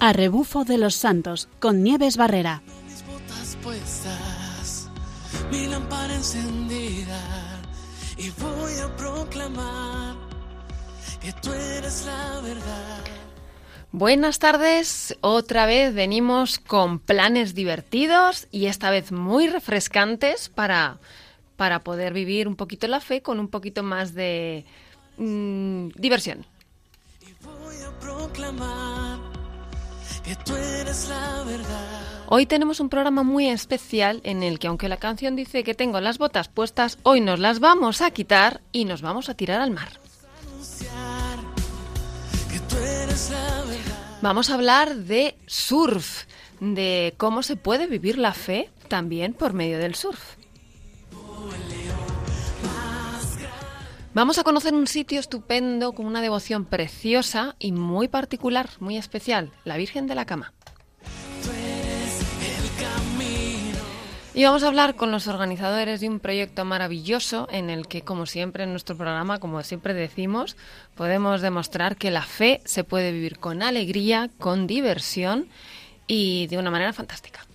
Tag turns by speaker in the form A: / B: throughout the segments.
A: a rebufo de los santos con Nieves Barrera.
B: Mis botas puestas, mi lámpara encendida y voy a proclamar que tú eres la verdad.
C: Buenas tardes, otra vez venimos con planes divertidos y esta vez muy refrescantes para, para poder vivir un poquito la fe con un poquito más de mm, diversión.
B: Y voy a proclamar que tú eres la verdad.
C: Hoy tenemos un programa muy especial en el que aunque la canción dice que tengo las botas puestas, hoy nos las vamos a quitar y nos vamos a tirar al mar. Vamos a hablar de surf, de cómo se puede vivir la fe también por medio del surf. Vamos a conocer un sitio estupendo con una devoción preciosa y muy particular, muy especial, la Virgen de la Cama. Y vamos a hablar con los organizadores de un proyecto maravilloso en el que, como siempre en nuestro programa, como siempre decimos, podemos demostrar que la fe se puede vivir con alegría, con diversión y de una manera fantástica.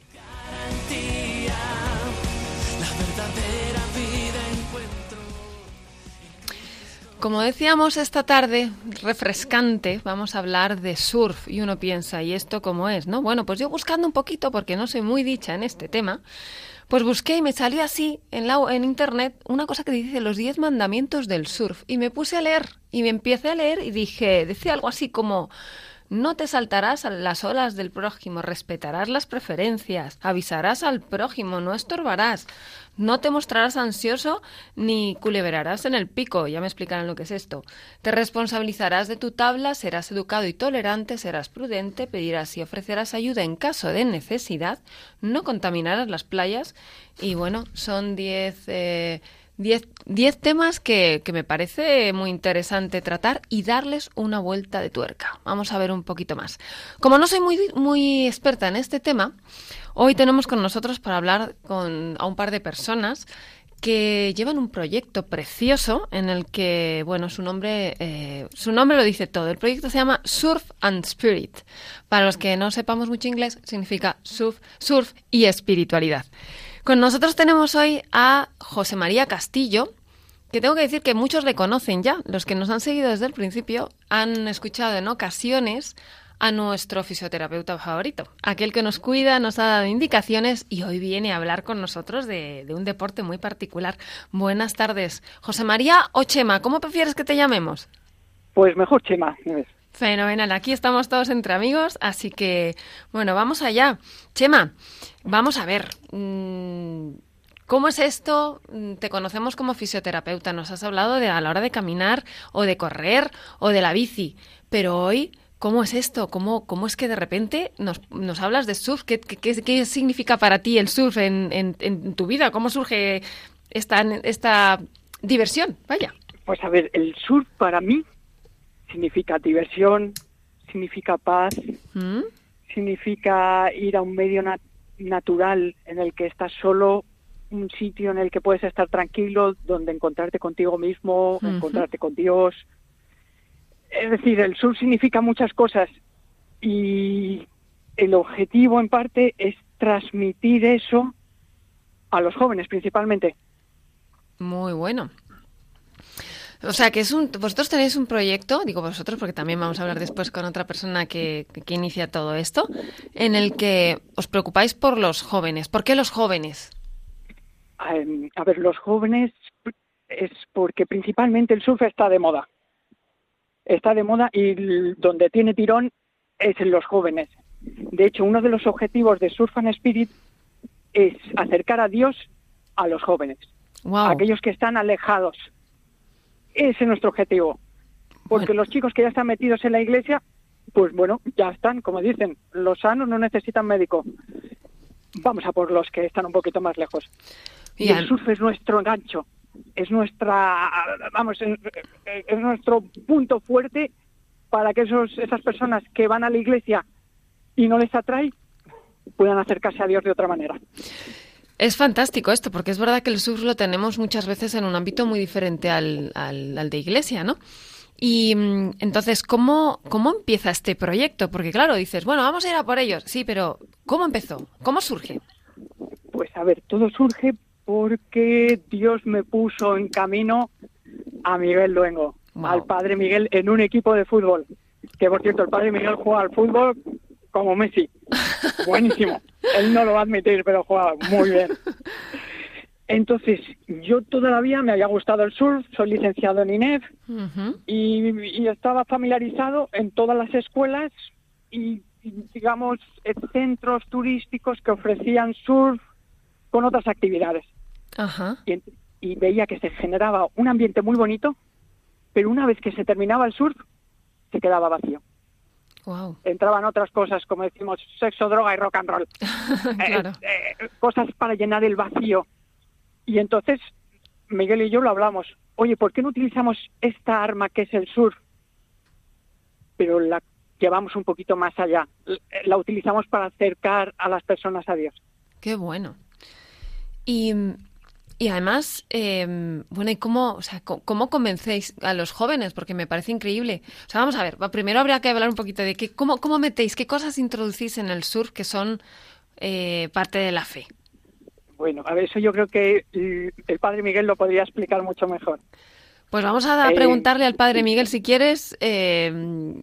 C: Como decíamos esta tarde, refrescante, vamos a hablar de surf y uno piensa, ¿y esto cómo es? ¿No? Bueno, pues yo buscando un poquito, porque no soy muy dicha en este tema, pues busqué y me salió así en, la, en internet una cosa que dice los 10 mandamientos del surf y me puse a leer y me empecé a leer y dije, decía algo así como... No te saltarás a las olas del prójimo, respetarás las preferencias, avisarás al prójimo, no estorbarás, no te mostrarás ansioso ni culebrarás en el pico, ya me explicarán lo que es esto. Te responsabilizarás de tu tabla, serás educado y tolerante, serás prudente, pedirás y ofrecerás ayuda en caso de necesidad, no contaminarás las playas. Y bueno, son 10 eh, Diez, diez temas que, que, me parece muy interesante tratar y darles una vuelta de tuerca. Vamos a ver un poquito más. Como no soy muy, muy experta en este tema, hoy tenemos con nosotros para hablar con, a un par de personas que llevan un proyecto precioso en el que, bueno, su nombre, eh, su nombre lo dice todo. El proyecto se llama Surf and Spirit. Para los que no sepamos mucho inglés, significa surf, surf y espiritualidad. Con nosotros tenemos hoy a José María Castillo, que tengo que decir que muchos le conocen ya. Los que nos han seguido desde el principio han escuchado en ocasiones a nuestro fisioterapeuta favorito, aquel que nos cuida, nos ha dado indicaciones y hoy viene a hablar con nosotros de, un deporte muy particular. Buenas tardes. José María o Chema, ¿cómo prefieres que te llamemos?
D: Pues mejor Chema.
C: Fenomenal, aquí estamos todos entre amigos, así que, bueno, vamos allá. Chema, vamos a ver, mm, ¿cómo es esto? Mm, Te conocemos como fisioterapeuta, nos has hablado de a la hora de caminar o de correr o de la bici, pero hoy, ¿cómo es esto? ¿Cómo, cómo es que de repente nos, nos hablas de surf? ¿Qué, qué, qué, significa para ti el surf en, en, tu vida? ¿Cómo surge esta, esta diversión? Vaya.
D: Pues a ver, el surf para mí significa diversión, significa paz,
C: ¿Mm?
D: significa ir a un medio nat natural en el que estás solo, un sitio en el que puedes estar tranquilo, donde encontrarte contigo mismo,
C: Uh -huh.
D: encontrarte con Dios. Es decir, el sur significa muchas cosas y el objetivo en parte es transmitir eso a los jóvenes principalmente.
C: Muy bueno. O sea, que es un, vosotros tenéis un proyecto, digo vosotros porque también vamos a hablar después con otra persona que, que, inicia todo esto, en el que os preocupáis por los jóvenes. ¿Por qué los jóvenes?
D: Um, a ver, los jóvenes es porque principalmente el surf está de moda. Está de moda y donde tiene tirón es en los jóvenes. De hecho, uno de los objetivos de Surf and Spirit es acercar a Dios a los jóvenes,
C: wow.
D: a aquellos que están alejados. Ese es nuestro objetivo. Porque bueno. los chicos que ya están metidos en la iglesia, pues bueno, ya están, como dicen, los sanos no necesitan médico. Vamos a por los que están un poquito más lejos. Y el surf es nuestro engancho, es nuestra, vamos, es, es nuestro punto fuerte para que esos, esas personas que van a la iglesia y no les atrae puedan acercarse a Dios de otra manera.
C: Es fantástico esto, porque es verdad que el surf lo tenemos muchas veces en un ámbito muy diferente al, al, al de iglesia, ¿no? Y mm, entonces, ¿cómo, ¿cómo empieza este proyecto? Porque claro, dices, bueno, vamos a ir a por ellos. Sí, pero ¿cómo empezó? ¿Cómo surge?
D: Pues a ver, todo surge porque Dios me puso en camino a Miguel Luengo,
C: Wow.
D: al padre Miguel, en un equipo de fútbol. Que por cierto, el padre Miguel juega al fútbol como Messi. Buenísimo. Él no lo va a admitir, pero juega muy bien. Entonces, yo toda la vida me había gustado el surf, soy licenciado en INEF y, y estaba familiarizado en todas las escuelas y, digamos, en centros turísticos que ofrecían surf con otras actividades. Y veía que se generaba un ambiente muy bonito, pero una vez que se terminaba el surf, se quedaba vacío.
C: Wow.
D: Entraban otras cosas, como decimos, sexo, droga y rock and roll.
C: claro.
D: Eh, eh, cosas para llenar el vacío. Y entonces Miguel y yo lo hablamos. Oye, ¿por qué no utilizamos esta arma que es el surf? Pero la llevamos un poquito más allá. L- La utilizamos para acercar a las personas a Dios.
C: Qué bueno. Y, y además, eh, bueno, ¿y cómo, cómo convencéis a los jóvenes? Porque me parece increíble. O sea, vamos a ver, primero habría que hablar un poquito de qué, cómo, cómo metéis, qué cosas introducís en el surf que son eh, parte de la fe.
D: Bueno, a ver, eso yo creo que mm, el padre Miguel lo podría explicar mucho mejor.
C: Pues vamos a
D: Eh,
C: preguntarle al padre Miguel, si quieres, eh,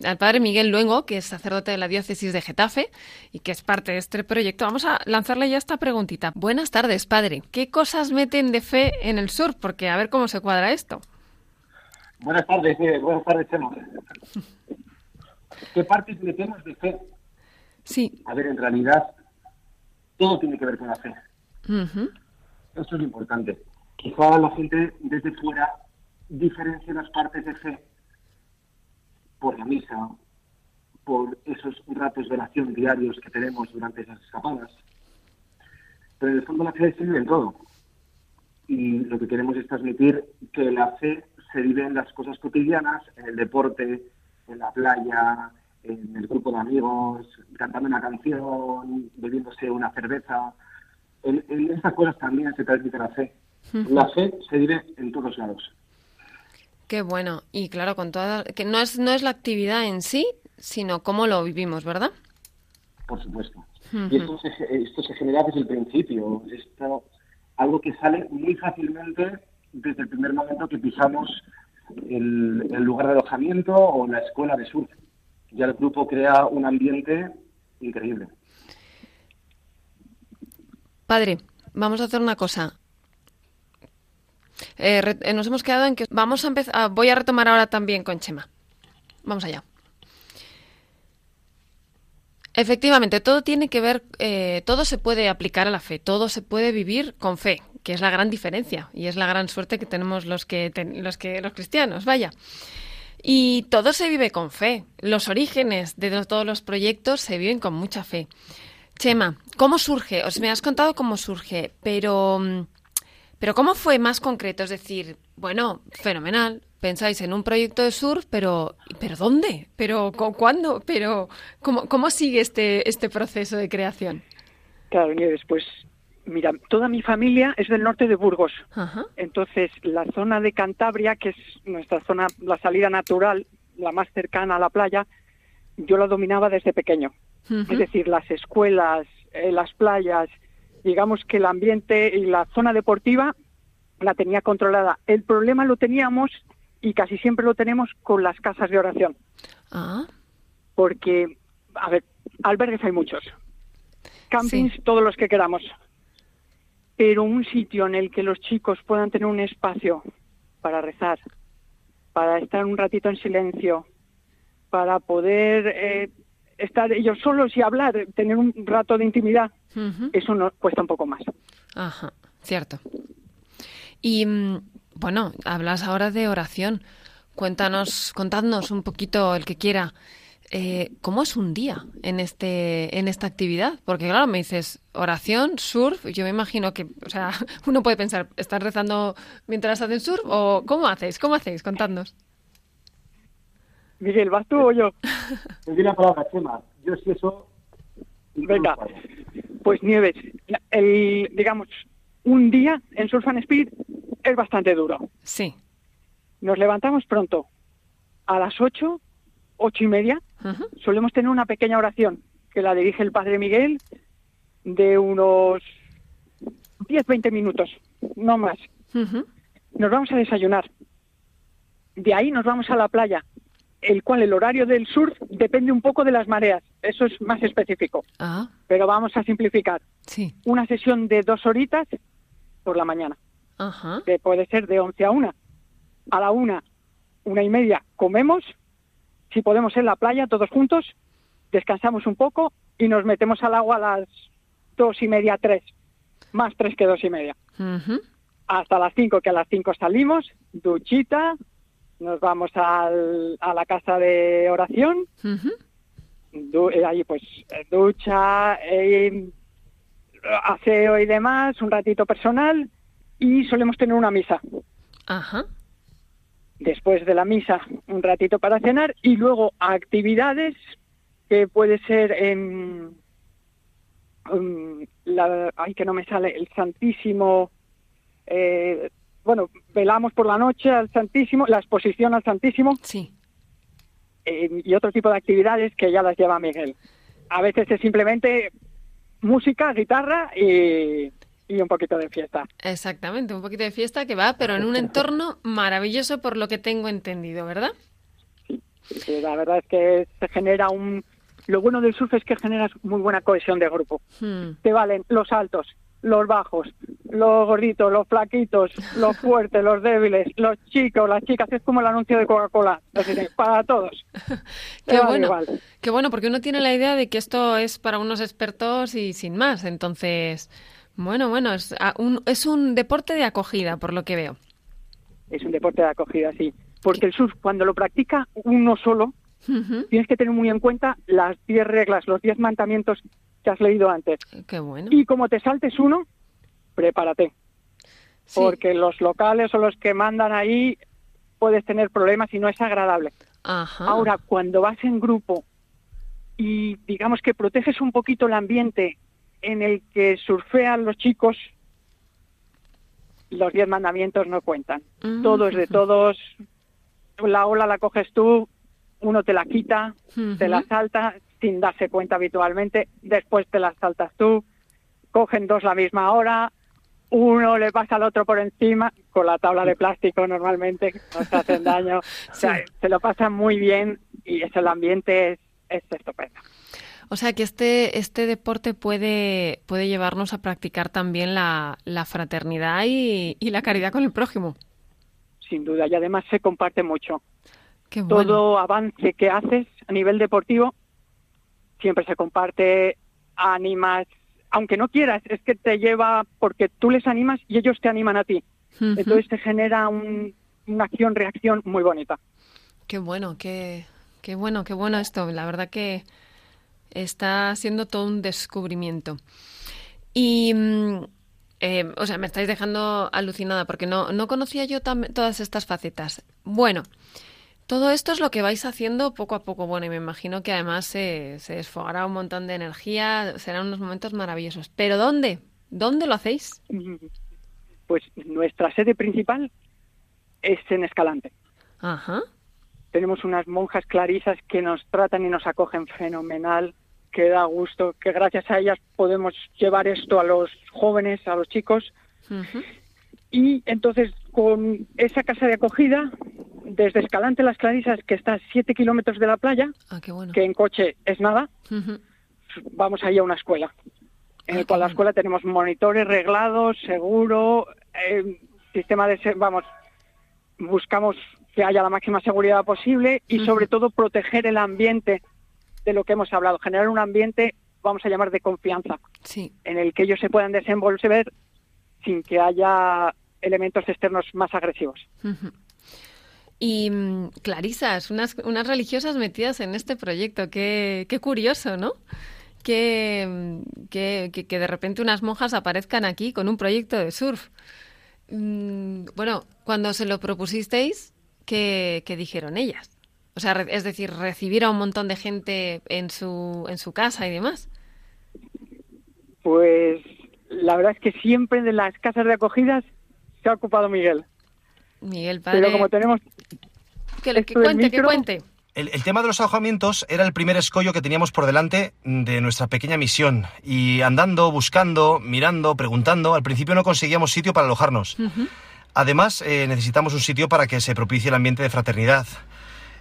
C: al padre Miguel Luengo, que es sacerdote de la diócesis de Getafe y que es parte de este proyecto. Vamos a lanzarle ya esta preguntita. Buenas tardes, padre. ¿Qué cosas meten de fe en el sur? Porque a ver cómo se cuadra esto.
E: Buenas tardes, Nieves. Buenas tardes, Chema. ¿Qué partes metemos de fe?
C: Sí.
E: A ver, en realidad, todo tiene que ver con la fe.
C: Ujú.
E: Esto es lo importante. Quizá la gente desde fuera diferencia las partes de fe por la misa, por esos ratos de oración diarios que tenemos durante esas escapadas. Pero en el fondo la fe se vive en todo. Y lo que queremos es transmitir que la fe se vive en las cosas cotidianas, en el deporte, en la playa, en el grupo de amigos, cantando una canción, bebiéndose una cerveza. En, en estas cosas también se transmite la fe. La fe se vive en todos lados.
C: Qué bueno. Y claro, con toda que no es no es la actividad en sí, sino cómo lo vivimos, ¿verdad?
E: por supuesto. Y esto se, esto se genera desde el principio. Esto, algo que sale muy fácilmente desde el primer momento que pisamos el, el lugar de alojamiento o la escuela de surf. Ya el grupo crea un ambiente increíble.
C: Padre, vamos a hacer una cosa. Eh, eh, nos hemos quedado en que vamos a empezar. voy a retomar ahora también con Chema. Vamos allá. Efectivamente, todo tiene que ver, eh, todo se puede aplicar a la fe, todo se puede vivir con fe, que es la gran diferencia y es la gran suerte que tenemos los que los que los cristianos, vaya. Y todo se vive con fe. Los orígenes de todos los proyectos se viven con mucha fe. Chema, ¿cómo surge? Os me has contado cómo surge, pero, mm, pero ¿cómo fue más concreto? Es decir, bueno, fenomenal. Pensáis en un proyecto de surf, pero ¿pero dónde? ¿Pero cu- cuándo? ¿Pero cómo, cómo sigue este, este proceso de creación?
D: Claro, Nieves, pues mira, toda mi familia es del norte de Burgos.
C: Ajá.
D: Entonces, la zona de Cantabria, que es nuestra zona, la salida natural, la más cercana a la playa, yo la dominaba desde pequeño. Es decir, las escuelas, eh, las playas, digamos que el ambiente y la zona deportiva la tenía controlada. El problema lo teníamos y casi siempre lo tenemos con las casas de oración,
C: Ah,
D: porque, a ver, albergues hay muchos, campings
C: Sí.
D: todos los que queramos, pero un sitio en el que los chicos puedan tener un espacio para rezar, para estar un ratito en silencio, para poder eh, estar ellos solos y hablar, tener un rato de intimidad, eso nos cuesta un poco más.
C: Ajá, cierto. Y mm, bueno, hablas ahora de oración. Cuéntanos, contadnos un poquito el que quiera. eh, ¿Cómo es un día en este en esta actividad? Porque claro, me dices oración, surf. Yo me imagino que, o sea, uno puede pensar, ¿están rezando mientras hacen surf o cómo hacéis? ¿Cómo hacéis? Contadnos.
D: Miguel, ¿vas tú o yo?
E: Te doy la palabra, Chema. Yo sí eso...
D: Venga. Pues Nieves, el, digamos, un día en Surf and Speed es bastante duro.
C: Sí.
D: Nos levantamos pronto, a las ocho, ocho y media, solemos tener una pequeña oración que la dirige el Padre Miguel de unos 10, 20 minutos, no más. Nos vamos a desayunar. De ahí nos vamos a la playa, el cual el horario del surf depende un poco de las mareas. Eso es más específico,
C: Ah,
D: pero vamos a simplificar.
C: sí.
D: Una sesión de dos horitas por la mañana,
C: Ajá.
D: que puede ser de 11 a 1. A la una, una y media comemos, si podemos en la playa todos juntos, descansamos un poco y nos metemos al agua a las dos y media, tres, más tres que dos y media. Hasta las cinco, que a las cinco salimos, duchita, nos vamos al- a la casa de oración, du- eh, ahí pues ducha, eh, aseo y demás, un ratito personal y solemos tener una misa.
C: Ajá.
D: después de la misa un ratito para cenar y luego actividades que puede ser en um, la, ay que no me sale el Santísimo eh, bueno velamos por la noche al Santísimo la exposición al Santísimo
C: Sí.
D: eh, y otro tipo de actividades que ya las lleva Miguel a veces es simplemente música guitarra y, y un poquito de fiesta
C: Exactamente, un poquito de fiesta que va, pero en un entorno maravilloso por lo que tengo entendido, ¿verdad?
D: Sí, la verdad es que se genera un... Lo bueno del surf es que generas muy buena cohesión de grupo.
C: Hmm.
D: Te valen los altos, los bajos, los gorditos, los flaquitos, los fuertes, los débiles, los chicos, las chicas. Es como el anuncio de Coca-Cola. Para todos.
C: Qué
D: vale
C: bueno,
D: igual.
C: qué bueno, porque uno tiene la idea de que esto es para unos expertos y sin más. Entonces, bueno, bueno, es, un, es un deporte de acogida, por lo que veo.
D: Es un deporte de acogida, sí. Porque el surf, cuando lo practica uno solo, tienes que tener muy en cuenta las 10 reglas, los 10 mandamientos que has leído antes.
C: Qué bueno.
D: Y como te saltes uno, prepárate.
C: Sí.
D: porque los locales o los que mandan ahí puedes tener problemas y no es agradable.
C: Ajá.
D: Ahora, cuando vas en grupo y digamos que proteges un poquito el ambiente en el que surfean los chicos, los diez mandamientos no cuentan.
C: Mm.
D: Todo es de todos. La ola la coges tú, uno te la quita, te la salta sin darse cuenta habitualmente, después te la saltas tú, cogen dos la misma hora, uno le pasa al otro por encima, con la tabla de plástico normalmente, no se hacen daño, o sea, se lo pasan muy bien y es, el ambiente es, es estupendo.
C: O sea que este, este deporte puede, puede llevarnos a practicar también la, la fraternidad y, y la caridad con el prójimo.
D: Sin duda, y además se comparte mucho.
C: Qué bueno.
D: Todo avance que haces a nivel deportivo siempre se comparte, animas, aunque no quieras, es que te lleva porque tú les animas y ellos te animan a ti. Entonces se genera un- una acción-reacción muy bonita.
C: Qué bueno, qué, qué bueno, qué bueno esto. La verdad que está siendo todo un descubrimiento. Y, mm, eh, o sea, me estáis dejando alucinada porque no, no conocía yo todas estas facetas. Bueno, todo esto es lo que vais haciendo poco a poco. Bueno, y me imagino que además se, se desfogará un montón de energía, serán unos momentos maravillosos. ¿Pero dónde? ¿Dónde lo hacéis?
D: Pues nuestra sede principal es en Escalante.
C: Ajá.
D: Tenemos unas monjas clarisas que nos tratan y nos acogen fenomenal, que da gusto, que gracias a ellas podemos llevar esto a los jóvenes, a los chicos. Y entonces, con esa casa de acogida, desde Escalante Las Clarisas, que está a 7 kilómetros de la playa,
C: Ah, qué bueno.
D: que en coche es nada, vamos ahí a una escuela. En
C: Ah,
D: el cual
C: qué
D: la escuela tenemos monitores reglados, seguro, eh, sistema de... Vamos, buscamos que haya la máxima seguridad posible y sobre todo proteger el ambiente de lo que hemos hablado, generar un ambiente, vamos a llamar, de confianza,
C: Sí.
D: en el que ellos se puedan desenvolver sin que haya elementos externos más agresivos.
C: Y mm, Clarisas, unas, unas religiosas metidas en este proyecto. Qué, qué curioso, ¿no? Que, mm, que, que- que de repente unas monjas aparezcan aquí con un proyecto de surf. Mm, Bueno, cuando se lo propusisteis, ¿qué, qué dijeron ellas? O sea, es decir, recibir a un montón de gente en su, en su casa y demás.
D: Pues la verdad es que siempre de las casas de acogidas se ha ocupado Miguel.
C: Miguel Padre.
D: Pero como tenemos
C: Que, cuente, que cuente.
F: El, el tema de los alojamientos era el primer escollo que teníamos por delante de nuestra pequeña misión. Y andando, buscando, mirando, preguntando, al principio no conseguíamos sitio para alojarnos. Además, eh, necesitamos un sitio para que se propicie el ambiente de fraternidad.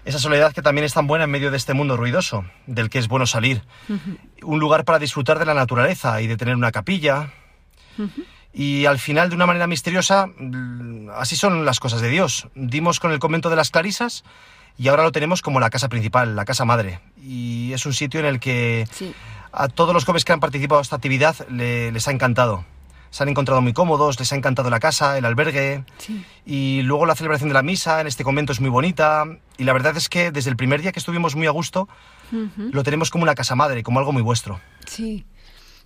F: Esa soledad que también es tan buena en medio de este mundo ruidoso, del que es bueno salir. Un lugar para disfrutar de la naturaleza y de tener una capilla. Y al final, de una manera misteriosa, mm, así son las cosas de Dios. Dimos con el convento de las Clarisas y ahora lo tenemos como la casa principal, la casa madre. Y es un sitio en el que
C: Sí.
F: a todos los jóvenes que han participado en esta actividad le- les ha encantado. Se han encontrado muy cómodos, les ha encantado la casa, el albergue.
C: Sí.
F: Y luego la celebración de la misa en este convento es muy bonita. Y la verdad es que desde el primer día que estuvimos muy a gusto, lo tenemos como una casa madre, como algo muy vuestro.
C: Sí.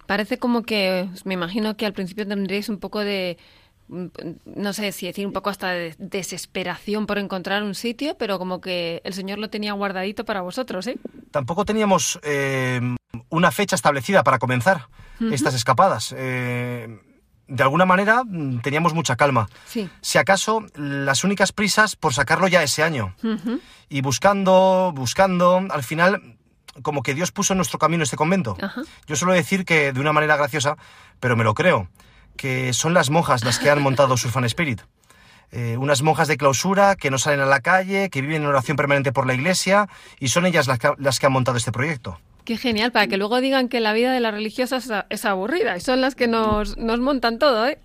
C: Parece como que, me imagino que al principio tendríais un poco de, mm, no sé si decir un poco hasta de desesperación por encontrar un sitio, pero como que el Señor lo tenía guardadito para vosotros, ¿eh?
F: Tampoco teníamos eh, una fecha establecida para comenzar estas escapadas. Eh, de alguna manera mm, teníamos mucha calma.
C: Sí.
F: Si acaso, las únicas prisas por sacarlo ya ese año. Y buscando, buscando, al final, como que Dios puso en nuestro camino este convento.
C: Ajá.
F: Yo suelo decir que, de una manera graciosa, pero me lo creo, que son las monjas las que han montado Surfan Spirit. Eh, unas monjas de clausura que no salen a la calle, que viven en oración permanente por la iglesia, y son ellas las que, las que han montado este proyecto.
C: Qué genial, para que luego digan que la vida de las religiosas es, es aburrida y son las que nos, nos montan todo, ¿eh?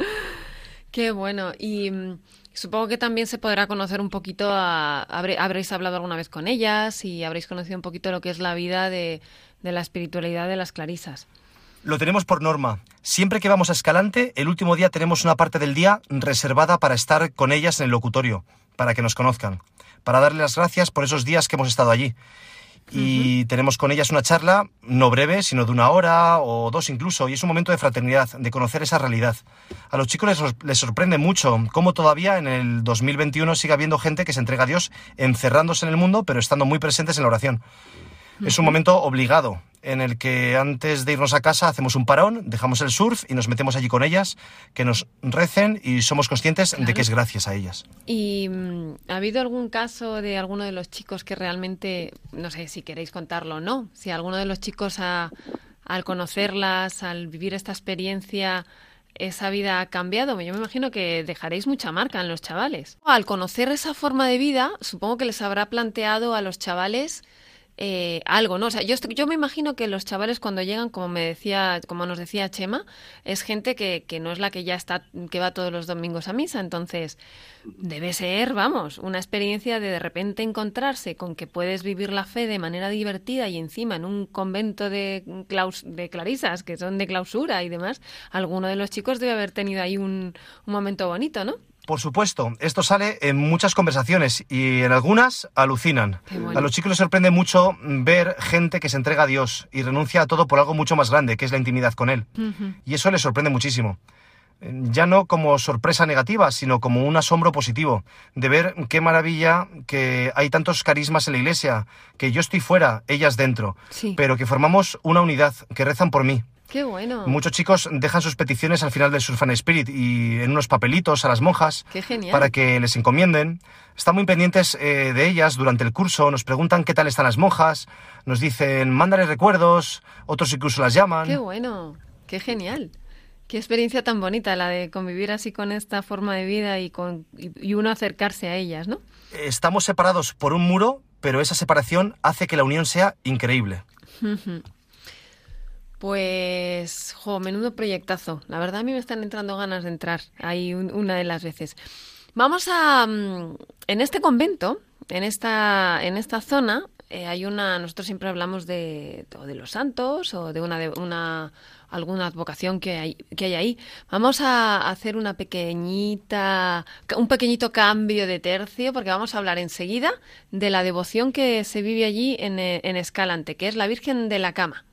C: Qué bueno. Y mm, supongo que también se podrá conocer un poquito, habréis hablado alguna vez con ellas y habréis conocido un poquito lo que es la vida de la espiritualidad de las clarisas.
F: Lo tenemos por norma. Siempre que vamos a Escalante, el último día tenemos una parte del día reservada para estar con ellas en el locutorio, para que nos conozcan, para darles las gracias por esos días que hemos estado allí. Y tenemos con ellas una charla, no breve, sino de una hora o dos incluso, y es un momento de fraternidad, de conocer esa realidad. A los chicos les, les sorprende mucho cómo todavía en el 2021 sigue habiendo gente que se entrega a Dios encerrándose en el mundo, pero estando muy presentes en la oración. Es un momento obligado en el que antes de irnos a casa hacemos un parón, dejamos el surf y nos metemos allí con ellas, que nos recen y somos conscientes de que es gracias a ellas.
C: ¿Y mm, ha habido algún caso de alguno de los chicos que realmente, no sé si queréis contarlo o no, si alguno de los chicos ha- al conocerlas, al vivir esta experiencia, esa vida ha cambiado? Yo me imagino que dejaréis mucha marca en los chavales. Al conocer esa forma de vida, supongo que les habrá planteado a los chavales eh, algo, ¿no? O sea, yo, yo me imagino que los chavales cuando llegan, como me decía, como nos decía Chema, es gente que, que no es la que ya está, que va todos los domingos a misa. Entonces, debe ser, vamos, una experiencia de de repente encontrarse con que puedes vivir la fe de manera divertida y encima en un convento de, claus- de clarisas, que son de clausura y demás. Alguno de los chicos debe haber tenido ahí un, un momento bonito, ¿no?
F: Por supuesto, esto sale en muchas conversaciones y en algunas alucinan.
C: Bueno.
F: A los chicos les sorprende mucho ver gente que se entrega a Dios y renuncia a todo por algo mucho más grande, que es la intimidad con Él. Y eso les sorprende muchísimo. Ya no como sorpresa negativa, sino como un asombro positivo, de ver qué maravilla que hay tantos carismas en la iglesia, que yo estoy fuera, ellas dentro,
C: Sí.
F: pero que formamos una unidad, que rezan por mí,
C: Qué bueno.
F: Muchos chicos dejan sus peticiones al final del Surfan Spirit y en unos papelitos a las monjas
C: Qué genial.
F: para que les encomienden. Están muy pendientes eh, de ellas durante el curso, nos preguntan qué tal están las monjas, nos dicen mándale recuerdos, otros incluso las llaman.
C: Qué bueno, qué genial. Qué experiencia tan bonita la de convivir así con esta forma de vida y, con, y, y uno acercarse a ellas, ¿no?
F: Estamos separados por un muro, pero esa separación hace que la unión sea increíble.
C: Pues, jo, menudo proyectazo. La verdad a mí me están entrando ganas de entrar ahí un- una de las veces. Vamos a... mm, En este convento, en esta, en esta zona, eh, hay una... Nosotros siempre hablamos de, de los santos o de una... De una alguna advocación que hay, que hay ahí. Vamos a hacer una pequeñita, un pequeñito cambio de tercio, porque vamos a hablar enseguida de la devoción que se vive allí en, eh, en Escalante, que es la Virgen de la Cama.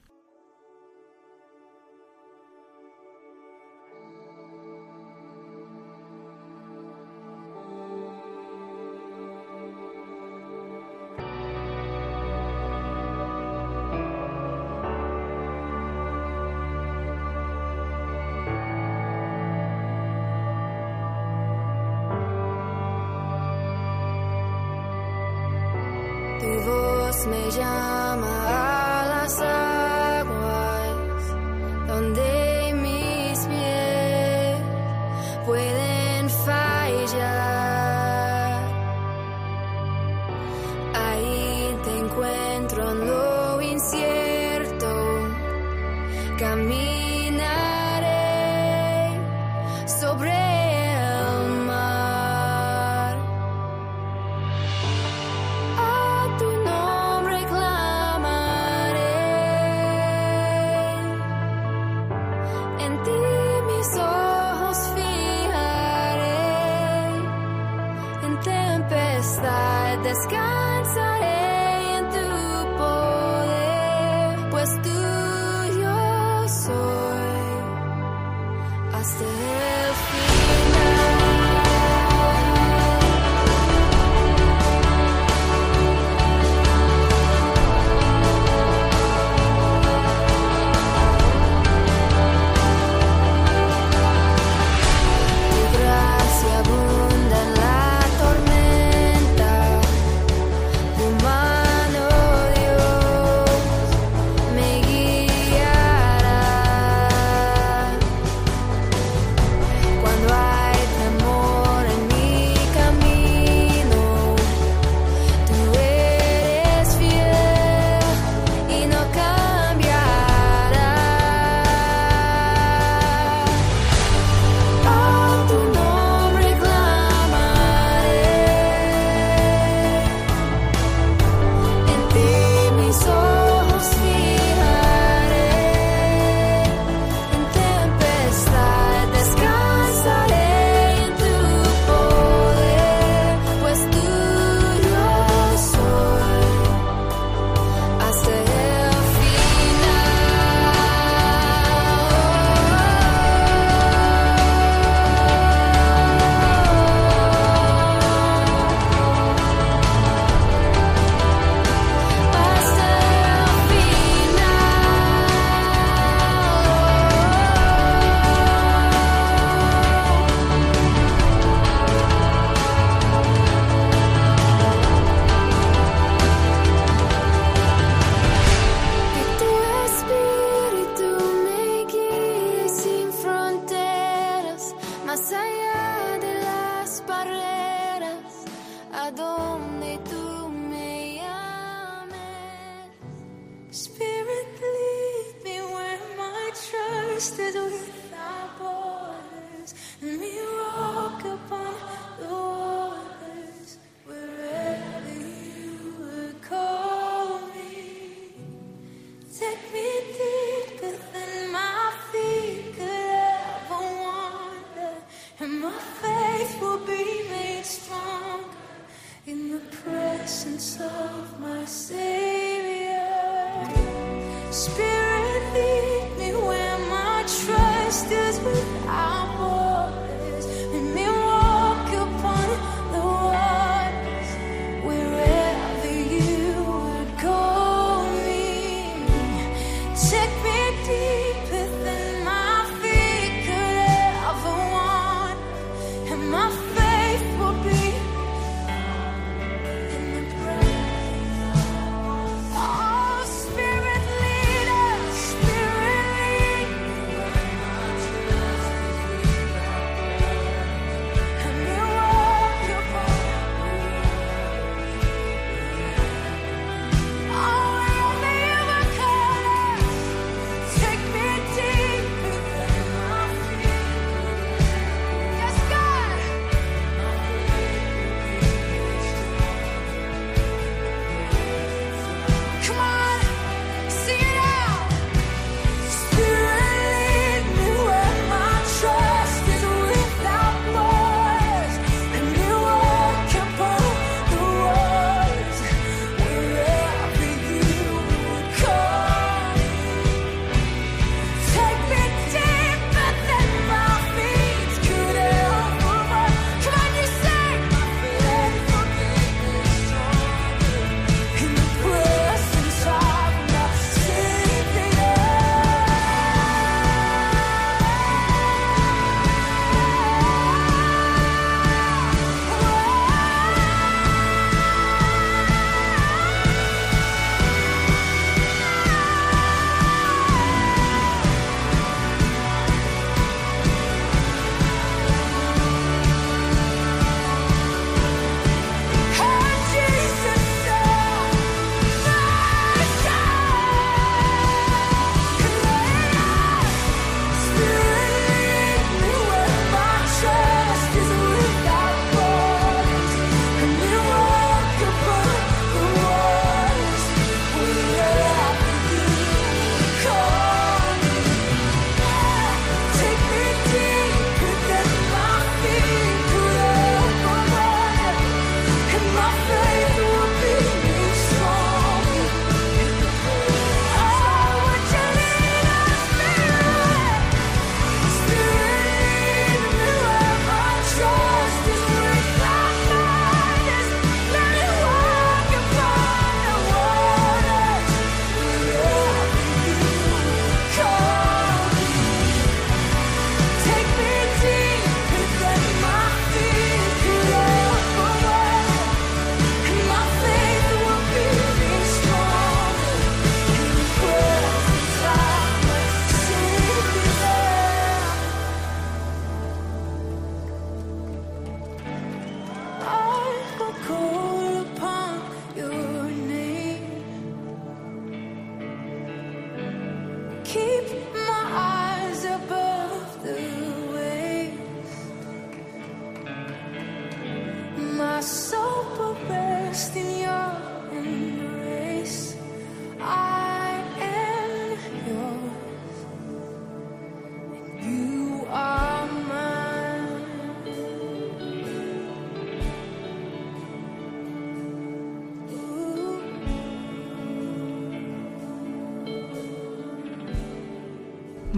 B: して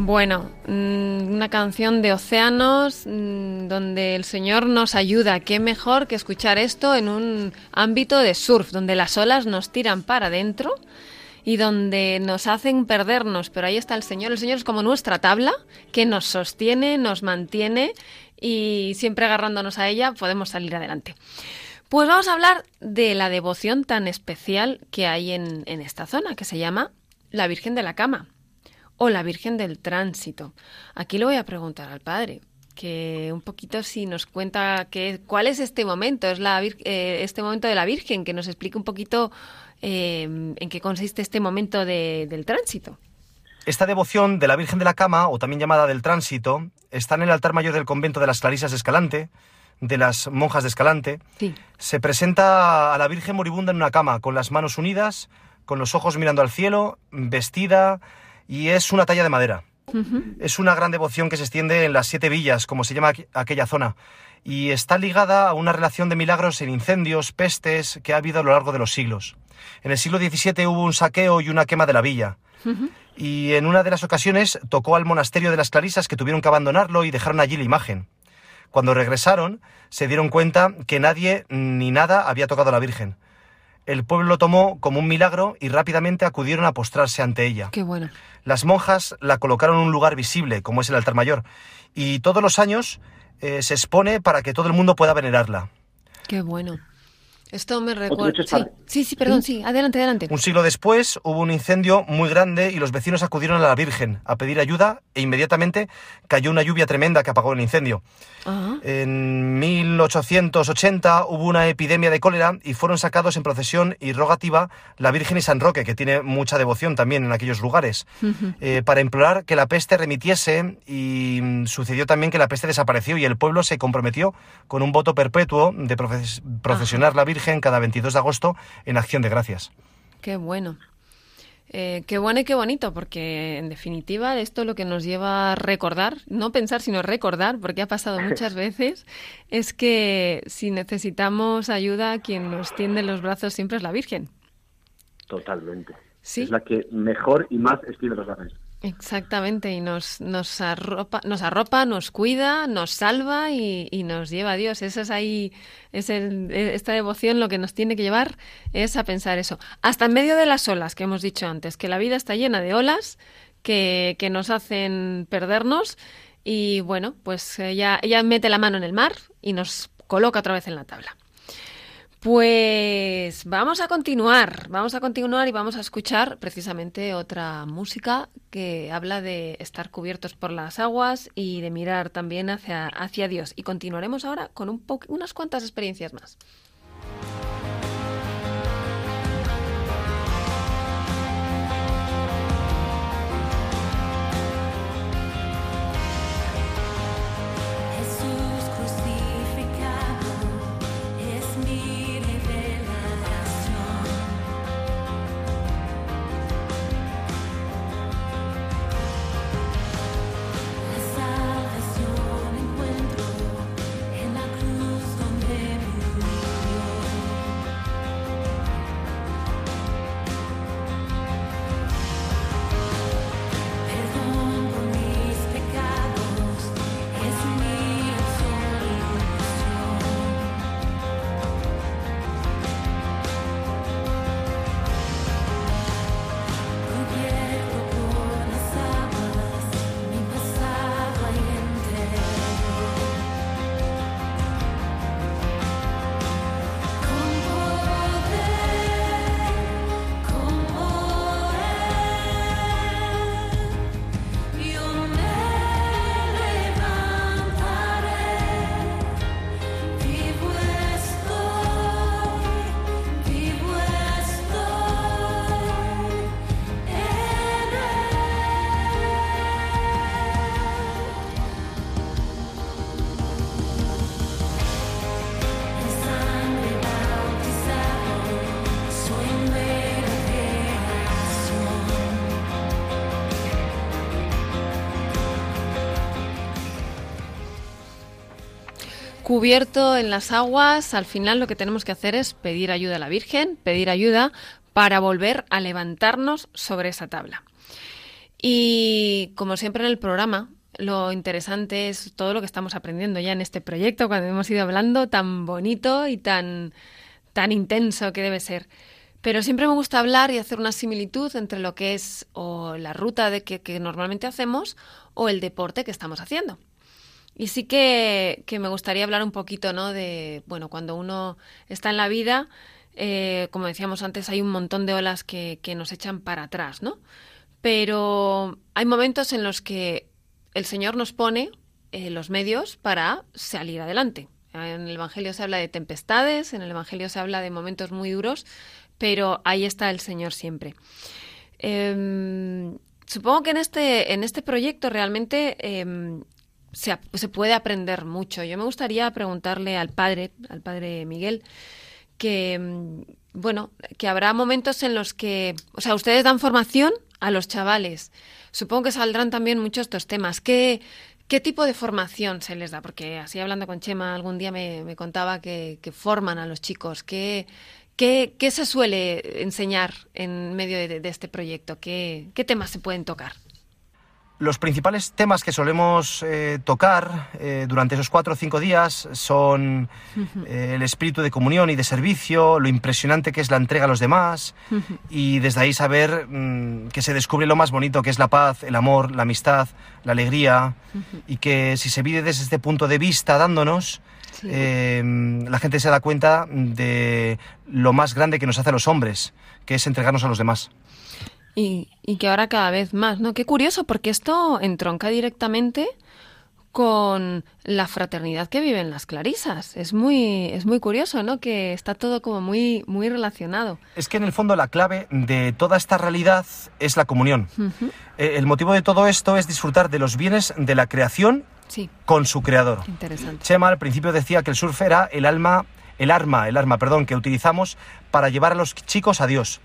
C: Bueno, mm, una canción de océanos mm, donde el Señor nos ayuda. Qué mejor que escuchar esto en un ámbito de surf, donde las olas nos tiran para adentro y donde nos hacen perdernos. Pero ahí está el Señor. El Señor es como nuestra tabla que nos sostiene, nos mantiene y siempre agarrándonos a ella podemos salir adelante. Pues vamos a hablar de la devoción tan especial que hay en, en esta zona, que se llama la Virgen de la Cama o la Virgen del Tránsito. Aquí le voy a preguntar al padre que un poquito si nos cuenta que, cuál es este momento, es la, eh, este momento de la Virgen, que nos explique un poquito eh, en qué consiste este momento de- del tránsito.
F: Esta devoción de la Virgen de la Cama, o también llamada del Tránsito, está en el altar mayor del convento de las Clarisas de Escalante, de las monjas de Escalante.
C: Sí.
F: Se presenta a la Virgen moribunda en una cama, con las manos unidas, con los ojos mirando al cielo, vestida, y es una talla de madera. Es una gran devoción que se extiende en las siete villas, como se llama aqu- aquella zona, y está ligada a una relación de milagros en incendios, pestes que ha habido a lo largo de los siglos. En el siglo XVII hubo un saqueo y una quema de la villa. Y en una de las ocasiones tocó al monasterio de las Clarisas que tuvieron que abandonarlo y dejaron allí la imagen. Cuando regresaron, se dieron cuenta que nadie ni nada había tocado a la Virgen. El pueblo lo tomó como un milagro y rápidamente acudieron a postrarse ante ella.
C: Qué bueno.
F: Las monjas la colocaron en un lugar visible, como es el altar mayor, y todos los años eh, se expone para que todo el mundo pueda venerarla.
C: Qué bueno. Esto me recuerda. Sí, sí, sí, perdón, sí. Adelante, adelante.
F: Un siglo después hubo un incendio muy grande y los vecinos acudieron a la Virgen a pedir ayuda e inmediatamente cayó una lluvia tremenda que apagó el incendio.
C: Ah,
F: En 1880 hubo una epidemia de cólera y fueron sacados en procesión y rogativa la Virgen y San Roque, que tiene mucha devoción también en aquellos lugares, eh, para implorar que la peste remitiese y mm, sucedió también que la peste desapareció y el pueblo se comprometió con un voto perpetuo de proces- procesionar la Virgen cada 22 de agosto en acción de gracias.
C: qué bueno. Eh, qué bueno y qué bonito, porque en definitiva esto lo que nos lleva a recordar, no pensar, sino recordar, porque ha pasado muchas veces, es que si necesitamos ayuda, quien nos tiende los brazos siempre es la Virgen.
E: Totalmente.
C: Sí.
E: Es la que mejor y más extiende los brazos.
C: Exactamente, y nos, nos, arropa, nos arropa, nos cuida, nos salva y, nos lleva a Dios. Eso es ahí, es el- esta devoción lo que nos tiene que llevar es a pensar eso. Hasta en medio de las olas que hemos dicho antes, que la vida está llena de olas que, que nos hacen perdernos y bueno, pues ella, ella mete la mano en el mar y nos coloca otra vez en la tabla. Pues vamos a continuar, vamos a continuar y vamos a escuchar precisamente otra música que habla de estar cubiertos por las aguas y de mirar también hacia, hacia Dios. Y continuaremos ahora con un unas cuantas experiencias más. Descubierto en las aguas, al final lo que tenemos que hacer es pedir ayuda a la Virgen, pedir ayuda para volver a levantarnos sobre esa tabla. Y como siempre en el programa, lo interesante es todo lo que estamos aprendiendo ya en este proyecto, cuando hemos ido hablando tan bonito y tan, tan intenso que debe ser. Pero siempre me gusta hablar y hacer una similitud entre lo que es o la ruta de que, que normalmente hacemos o el deporte que estamos haciendo. Y sí que, que, me gustaría hablar un poquito, ¿no? De, bueno, cuando uno está en la vida, eh, como decíamos antes, hay un montón de olas que, que nos echan para atrás, ¿no? Pero hay momentos en los que el Señor nos pone eh, los medios para salir adelante. En el Evangelio se habla de tempestades, en el Evangelio se habla de momentos muy duros, pero ahí está el Señor siempre. Eh, supongo que en este, en este proyecto realmente eh, se, se, puede aprender mucho. Yo me gustaría preguntarle al padre, al padre Miguel, que em, bueno, que habrá momentos en los que, o sea, ustedes dan formación a los chavales. Supongo que saldrán también muchos estos temas. ¿Qué, ¿Qué tipo de formación se les da? Porque así hablando con Chema algún día me, me contaba que, que, forman a los chicos. ¿Qué, qué, qué se suele enseñar en medio de, de este proyecto? ¿Qué, ¿Qué, temas se pueden tocar?
F: Los principales temas que solemos eh, tocar eh, durante esos cuatro o cinco días son eh, el espíritu de comunión y de servicio, lo impresionante que es la entrega a los demás y desde ahí saber mmm, que se descubre lo más bonito que es la paz, el amor, la amistad, la alegría y que si se vive desde este punto de vista dándonos, sí. la gente se da cuenta de lo más grande que nos hace a los hombres, que es entregarnos a los demás.
C: Y, y, que ahora cada vez más, ¿no? Qué curioso, porque esto entronca directamente con la fraternidad que viven las clarisas. Es muy, es muy curioso, ¿no? Que está todo como muy, muy relacionado.
F: Es que en el fondo la clave de toda esta realidad es la comunión. Uh -huh. El motivo de todo esto es disfrutar de los bienes de la creación
C: sí.
F: con su creador.
C: Interesante.
F: Chema al principio decía que el surf era el alma, el arma, el arma, perdón, que utilizamos para llevar a los chicos a Dios.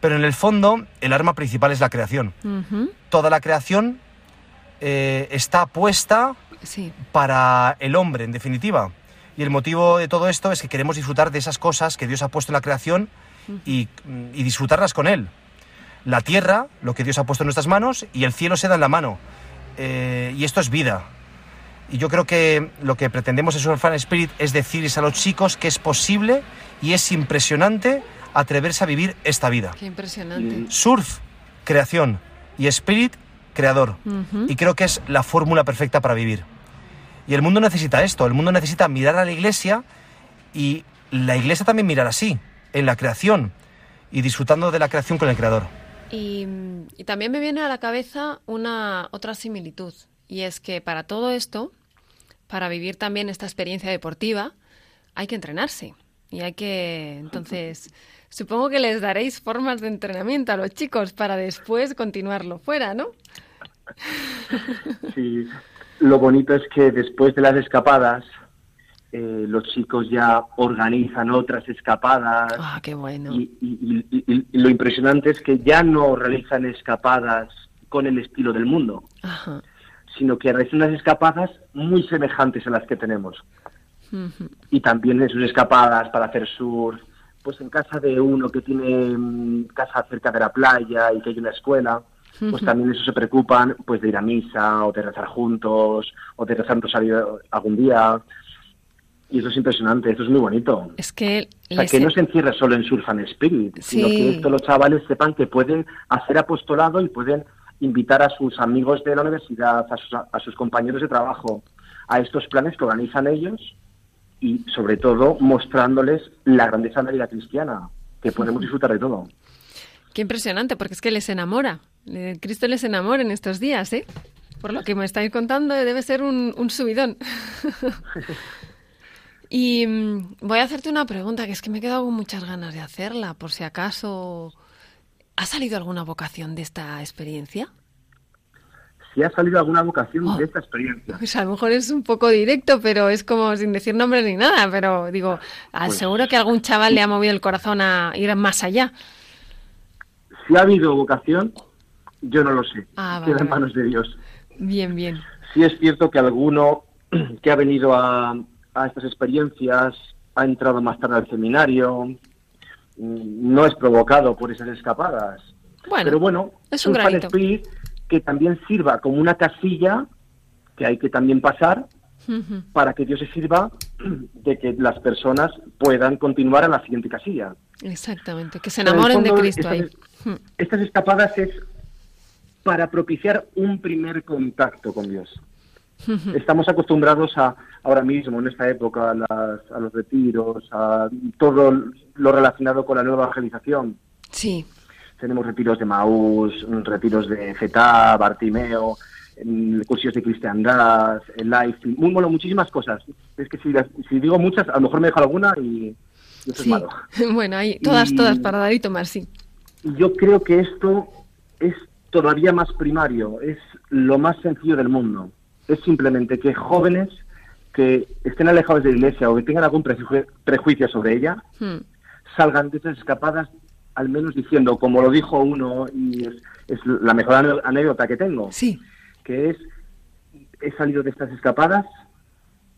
F: Pero en el fondo, el arma principal es la creación. Uh -huh. Toda la creación eh, está puesta
C: sí.
F: para el hombre, en definitiva. Y el motivo de todo esto es que queremos disfrutar de esas cosas que Dios ha puesto en la creación uh -huh. y, y, disfrutarlas con Él. La tierra, lo que Dios ha puesto en nuestras manos, y el cielo se da en la mano. Eh, y esto es vida. Y yo creo que lo que pretendemos en Surfan Spirit es decirles a los chicos que es posible y es impresionante atreverse a vivir esta vida.
C: Qué impresionante.
F: Surf, creación y Spirit, creador. Uh -huh. Y creo que es la fórmula perfecta para vivir. Y el mundo necesita esto, el mundo necesita mirar a la iglesia y la iglesia también mirar así, en la creación y disfrutando de la creación con el creador.
C: Y, y también me viene a la cabeza una otra similitud, y es que para todo esto, para vivir también esta experiencia deportiva, hay que entrenarse. Y hay que, entonces, supongo que les daréis formas de entrenamiento a los chicos para después continuarlo fuera, ¿no?
E: Sí, lo bonito es que después de las escapadas, eh, los chicos ya organizan otras escapadas.
C: Ah, qué bueno.
E: Y, y, y, y, lo impresionante es que ya no realizan escapadas con el estilo del mundo,
C: Ajá.
E: sino que realizan unas escapadas muy semejantes a las que tenemos.
C: Uh -huh.
E: Y también en sus escapadas para hacer surf, pues en casa de uno que tiene um, casa cerca de la playa y que hay una escuela, pues también eso se preocupan pues de ir a misa o de rezar juntos o de rezar rosario algún día y eso es impresionante, eso es muy bonito.
C: Es que...
E: O sea, que no se encierra solo en Surf and Spirit, sí. sino que esto los chavales sepan que pueden hacer apostolado y pueden invitar a sus amigos de la universidad, a sus, a sus compañeros de trabajo, a estos planes que organizan ellos y sobre todo mostrándoles la grandeza de la vida cristiana, que podemos disfrutar de todo.
C: Qué impresionante, porque es que les enamora. Cristo les enamora en estos días, ¿eh? Por lo que me estáis contando, debe ser un, un subidón. y mm, voy a hacerte una pregunta, que es que me he quedado con muchas ganas de hacerla, por si acaso... ¿Ha salido alguna vocación de esta experiencia?
E: Si ha salido alguna vocación oh. de esta experiencia.
C: Pues a lo mejor es un poco directo, pero es como sin decir nombres ni nada. Pero digo, pues, seguro que algún chaval le ha movido el corazón a ir más allá.
E: Si ha habido vocación, yo no lo sé. Ah, vale, Queda en manos de Dios.
C: Bien, bien.
E: Sí es cierto que alguno que ha venido a, a estas experiencias, ha entrado más tarde al seminario, mm, no es provocado por esas escapadas.
C: Bueno,
E: Pero bueno,
C: es un
E: fan
C: granito.
E: spirit que también sirva como una casilla que hay que también pasar para que Dios se sirva de que las personas puedan continuar a la siguiente casilla.
C: Exactamente, que se enamoren de
E: fondo,
C: Cristo ahí.
E: estas,
C: Hmm.
E: estas escapadas es para propiciar un primer contacto con Dios. Estamos acostumbrados a ahora mismo, en esta época, a, las- a los retiros, a todo lo relacionado con la nueva evangelización.
C: Sí,
E: Tenemos retiros de Maús, retiros de Feta, Bartimeo, mm, cursos de cristiandad, el life, muy, bueno, muchísimas cosas. Es que si, las- si digo muchas, a lo mejor me dejo alguna y, y eso es
C: sí.
E: malo.
C: Bueno, ahí, todas,
E: Y-
C: todas para dar y tomar, sí.
E: Yo creo que esto es todavía más primario, es lo más sencillo del mundo. Es simplemente que jóvenes que estén alejados de la iglesia o que tengan algún preju- prejuicio sobre ella,
C: Hmm.
E: salgan de esas escapadas al menos diciendo, como lo dijo uno, y es, es la mejor anécdota que tengo,
C: Sí,
E: que es, he salido de estas escapadas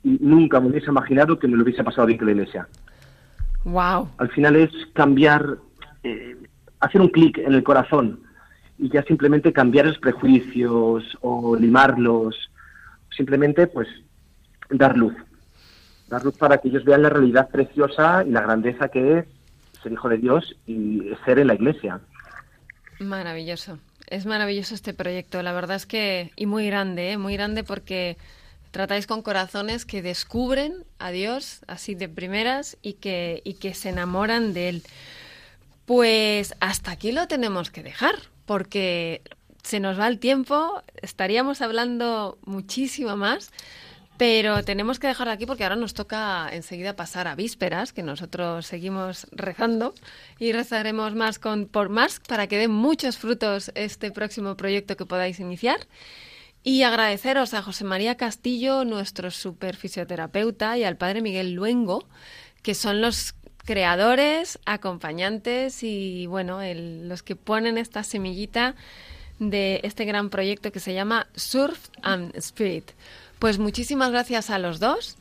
E: y nunca me hubiese imaginado que me lo hubiese pasado bien con la iglesia.
C: wow.
E: Al final es cambiar, eh, hacer un clic en el corazón y ya simplemente cambiar los prejuicios o limarlos, simplemente pues dar luz, dar luz para que ellos vean la realidad preciosa y la grandeza que es ser hijo de Dios y ser en la iglesia.
C: Maravilloso. Es maravilloso este proyecto. La verdad es que, y muy grande, ¿eh? muy grande porque tratáis con corazones que descubren a Dios así de primeras y que, y que se enamoran de Él. Pues hasta aquí lo tenemos que dejar porque se nos va el tiempo, estaríamos hablando muchísimo más. Pero tenemos que dejarlo aquí porque ahora nos toca enseguida pasar a vísperas, que nosotros seguimos rezando y rezaremos más con por más para que den muchos frutos este próximo proyecto que podáis iniciar. Y agradeceros a José María Castillo, nuestro super fisioterapeuta, y al padre Miguel Luengo, que son los creadores, acompañantes y bueno, los que ponen esta semillita de este gran proyecto que se llama Surf and Spirit. Pues muchísimas gracias a los dos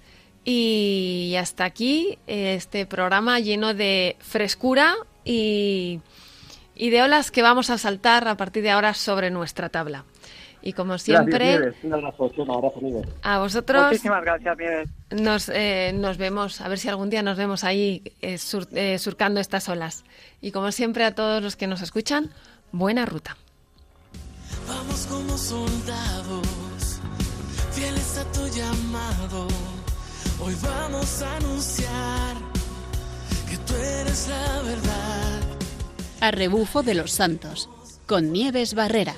C: y hasta aquí eh, este programa lleno de frescura y, y de olas que vamos a saltar a partir de ahora sobre nuestra tabla. Y como siempre,
E: Gracias, Nieves. Un abrazo, un abrazo, Nieves.
C: a vosotros
D: Muchísimas gracias, Nieves.
C: nos, eh, nos vemos, a ver si algún día nos vemos ahí eh, sur- eh, surcando estas olas. Y como siempre a todos los que nos escuchan, buena ruta.
B: Vamos como soldados, fieles a tu llamado. Hoy vamos a anunciar que tú eres la verdad.
A: A rebufo de los santos, con Nieves Barrera.